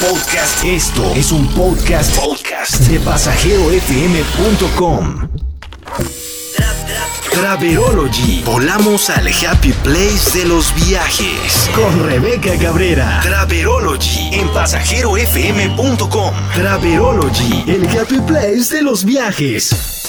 podcast. Esto es un podcast, podcast de pasajerofm.com. Traverology. Volamos al happy place de los viajes. Con Rebeca Cabrera. Traverology en pasajerofm.com. Traverology, el happy place de los viajes.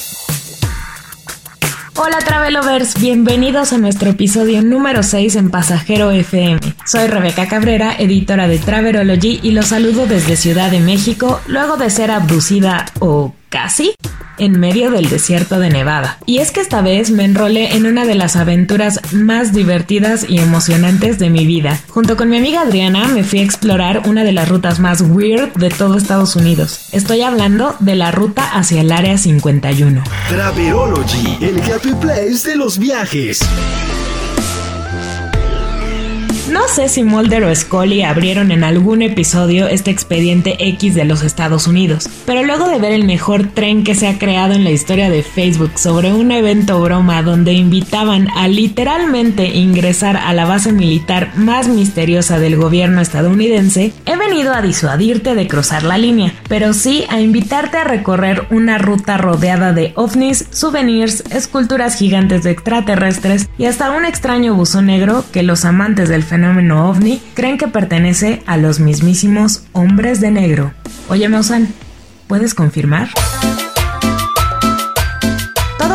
Hola Travelovers, bienvenidos a nuestro episodio número 6 en Pasajero FM. Soy Rebeca Cabrera, editora de Traverology y los saludo desde Ciudad de México luego de ser abducida o casi en medio del desierto de Nevada. Y es que esta vez me enrolé en una de las aventuras más divertidas y emocionantes de mi vida. Junto con mi amiga Adriana me fui a explorar una de las rutas más weird de todo Estados Unidos. Estoy hablando de la ruta hacia el área 51. Traverology, el happy place de los viajes. No sé si Mulder o Scully abrieron en algún episodio este expediente X de los Estados Unidos, pero luego de ver el mejor tren que se ha creado en la historia de Facebook sobre un evento broma donde invitaban a literalmente ingresar a la base militar más misteriosa del gobierno estadounidense, he venido a disuadirte de cruzar la línea, pero sí a invitarte a recorrer una ruta rodeada de ovnis, souvenirs, esculturas gigantes de extraterrestres y hasta un extraño buzón negro que los amantes del fenómeno fenómeno ovni creen que pertenece a los mismísimos hombres de negro. Oye, Mausan, ¿puedes confirmar?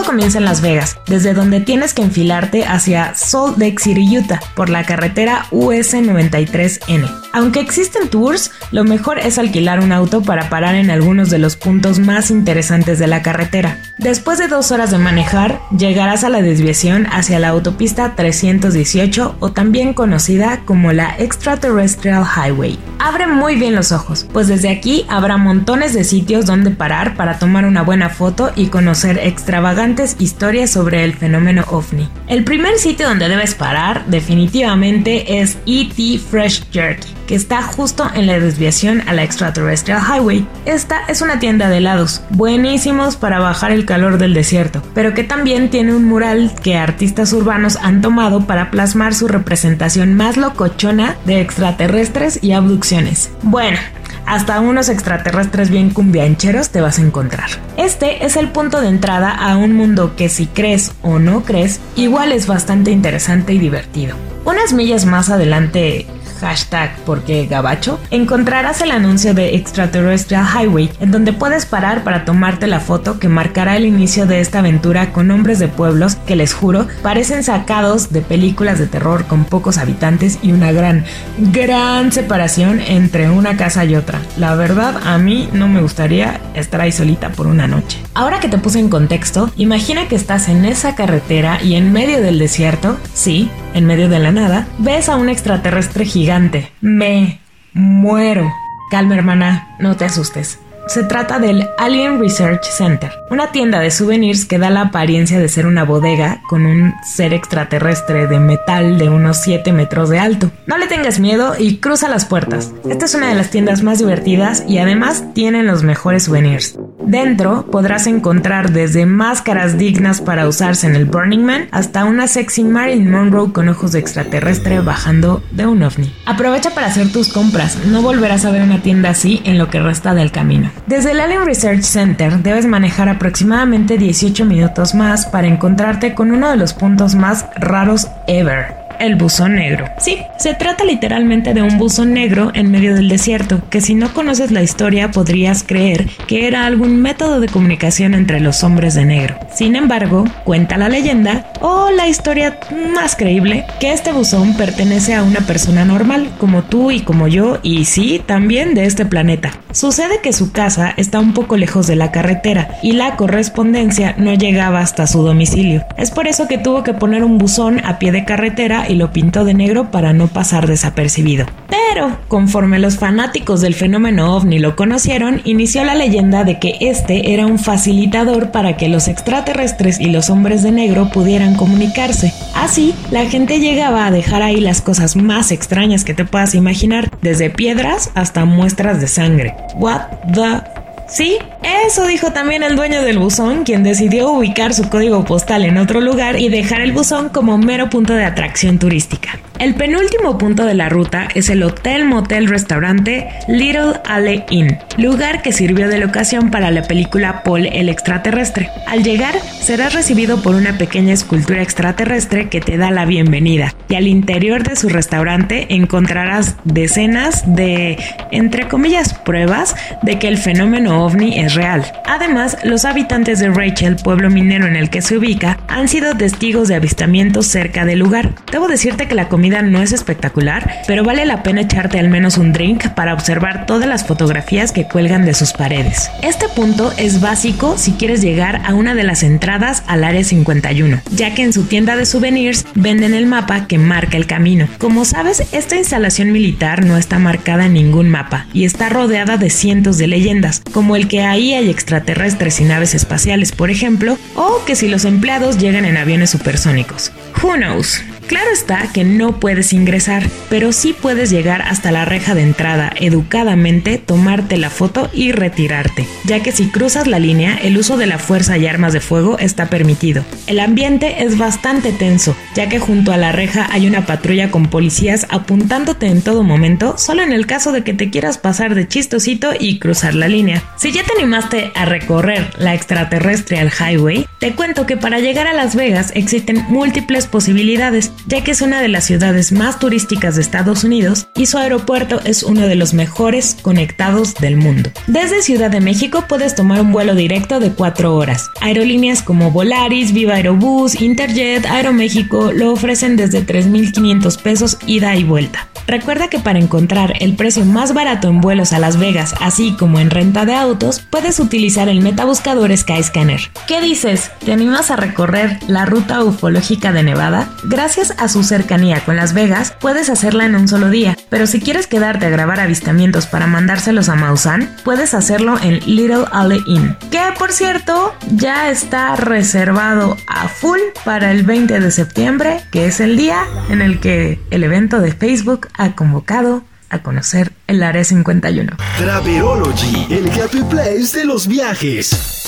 Comienza en Las Vegas, desde donde tienes que enfilarte hacia Salt Lake City, Utah, por la carretera US 93N. Aunque existen tours, lo mejor es alquilar un auto para parar en algunos de los puntos más interesantes de la carretera. Después de dos horas de manejar, llegarás a la desviación hacia la autopista 318 o también conocida como la Extraterrestrial Highway. Abre muy bien los ojos, pues desde aquí habrá montones de sitios donde parar para tomar una buena foto y conocer extravagantes historias sobre el fenómeno ovni. El primer sitio donde debes parar definitivamente es ET Fresh Jerky que está justo en la desviación a la Extraterrestrial Highway. Esta es una tienda de helados, buenísimos para bajar el calor del desierto, pero que también tiene un mural que artistas urbanos han tomado para plasmar su representación más locochona de extraterrestres y abducciones. Bueno, hasta unos extraterrestres bien cumbiancheros te vas a encontrar. Este es el punto de entrada a un mundo que si crees o no crees, igual es bastante interesante y divertido. Unas millas más adelante hashtag porque gabacho, encontrarás el anuncio de Extraterrestrial Highway, en donde puedes parar para tomarte la foto que marcará el inicio de esta aventura con nombres de pueblos que les juro parecen sacados de películas de terror con pocos habitantes y una gran, gran separación entre una casa y otra. La verdad, a mí no me gustaría estar ahí solita por una noche. Ahora que te puse en contexto, imagina que estás en esa carretera y en medio del desierto, sí, en medio de la nada, ves a un extraterrestre gigante. Me muero. Calma hermana, no te asustes. Se trata del Alien Research Center, una tienda de souvenirs que da la apariencia de ser una bodega con un ser extraterrestre de metal de unos 7 metros de alto. No le tengas miedo y cruza las puertas. Esta es una de las tiendas más divertidas y además tienen los mejores souvenirs. Dentro podrás encontrar desde máscaras dignas para usarse en el Burning Man hasta una sexy Marilyn Monroe con ojos de extraterrestre bajando de un ovni. Aprovecha para hacer tus compras, no volverás a ver una tienda así en lo que resta del camino. Desde el Alien Research Center debes manejar aproximadamente 18 minutos más para encontrarte con uno de los puntos más raros ever el buzón negro. Sí, se trata literalmente de un buzón negro en medio del desierto, que si no conoces la historia podrías creer que era algún método de comunicación entre los hombres de negro. Sin embargo, cuenta la leyenda, o la historia más creíble, que este buzón pertenece a una persona normal, como tú y como yo, y sí, también de este planeta. Sucede que su casa está un poco lejos de la carretera y la correspondencia no llegaba hasta su domicilio. Es por eso que tuvo que poner un buzón a pie de carretera y lo pintó de negro para no pasar desapercibido. Pero, conforme los fanáticos del fenómeno ovni lo conocieron, inició la leyenda de que este era un facilitador para que los extraterrestres y los hombres de negro pudieran comunicarse. Así, la gente llegaba a dejar ahí las cosas más extrañas que te puedas imaginar, desde piedras hasta muestras de sangre. What the Sí, eso dijo también el dueño del buzón, quien decidió ubicar su código postal en otro lugar y dejar el buzón como mero punto de atracción turística. El penúltimo punto de la ruta es el Hotel Motel Restaurante Little Alley Inn, lugar que sirvió de locación para la película Paul el extraterrestre. Al llegar, serás recibido por una pequeña escultura extraterrestre que te da la bienvenida y al interior de su restaurante encontrarás decenas de, entre comillas, pruebas de que el fenómeno ovni es real. Además, los habitantes de Rachel, pueblo minero en el que se ubica, han sido testigos de avistamientos cerca del lugar. Debo decirte que la comida no es espectacular, pero vale la pena echarte al menos un drink para observar todas las fotografías que cuelgan de sus paredes. Este punto es básico si quieres llegar a una de las entradas al área 51, ya que en su tienda de souvenirs venden el mapa que marca el camino. Como sabes, esta instalación militar no está marcada en ningún mapa y está rodeada de cientos de leyendas, como el que ahí hay extraterrestres y naves espaciales, por ejemplo, o que si los empleados llegan en aviones supersónicos. Who knows? Claro está que no puedes ingresar, pero sí puedes llegar hasta la reja de entrada educadamente, tomarte la foto y retirarte, ya que si cruzas la línea, el uso de la fuerza y armas de fuego está permitido. El ambiente es bastante tenso, ya que junto a la reja hay una patrulla con policías apuntándote en todo momento, solo en el caso de que te quieras pasar de chistosito y cruzar la línea. Si ya te animaste a recorrer la extraterrestre al highway, te cuento que para llegar a Las Vegas existen múltiples posibilidades ya que es una de las ciudades más turísticas de Estados Unidos y su aeropuerto es uno de los mejores conectados del mundo. Desde Ciudad de México puedes tomar un vuelo directo de 4 horas. Aerolíneas como Volaris, Viva Aerobús, Interjet, Aeroméxico lo ofrecen desde 3.500 pesos ida y vuelta. Recuerda que para encontrar el precio más barato en vuelos a Las Vegas, así como en renta de autos, puedes utilizar el metabuscador Skyscanner. ¿Qué dices? ¿Te animas a recorrer la ruta ufológica de Nevada? Gracias a su cercanía con Las Vegas, puedes hacerla en un solo día, pero si quieres quedarte a grabar avistamientos para mandárselos a Maussan, puedes hacerlo en Little Alley Inn, que por cierto ya está reservado a full para el 20 de septiembre, que es el día en el que el evento de Facebook ha convocado a conocer el Área 51. Traverology, el happy place de los viajes.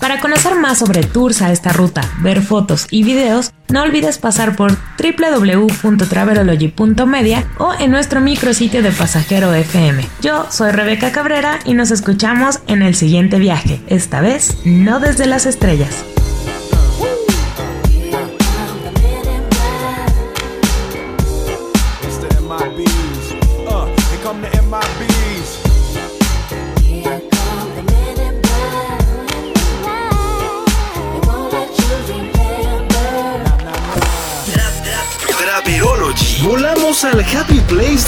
Para conocer más sobre tours a esta ruta, ver fotos y videos, no olvides pasar por www.travelology.media o en nuestro micrositio de Pasajero FM. Yo soy Rebeca Cabrera y nos escuchamos en el siguiente viaje, esta vez no desde las estrellas.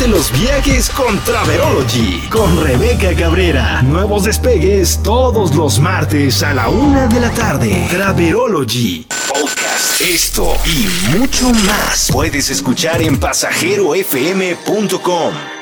De los viajes con Traverology. Con Rebeca Cabrera. Nuevos despegues todos los martes a la una de la tarde. Traverology. Podcast. Esto y mucho más puedes escuchar en pasajerofm.com.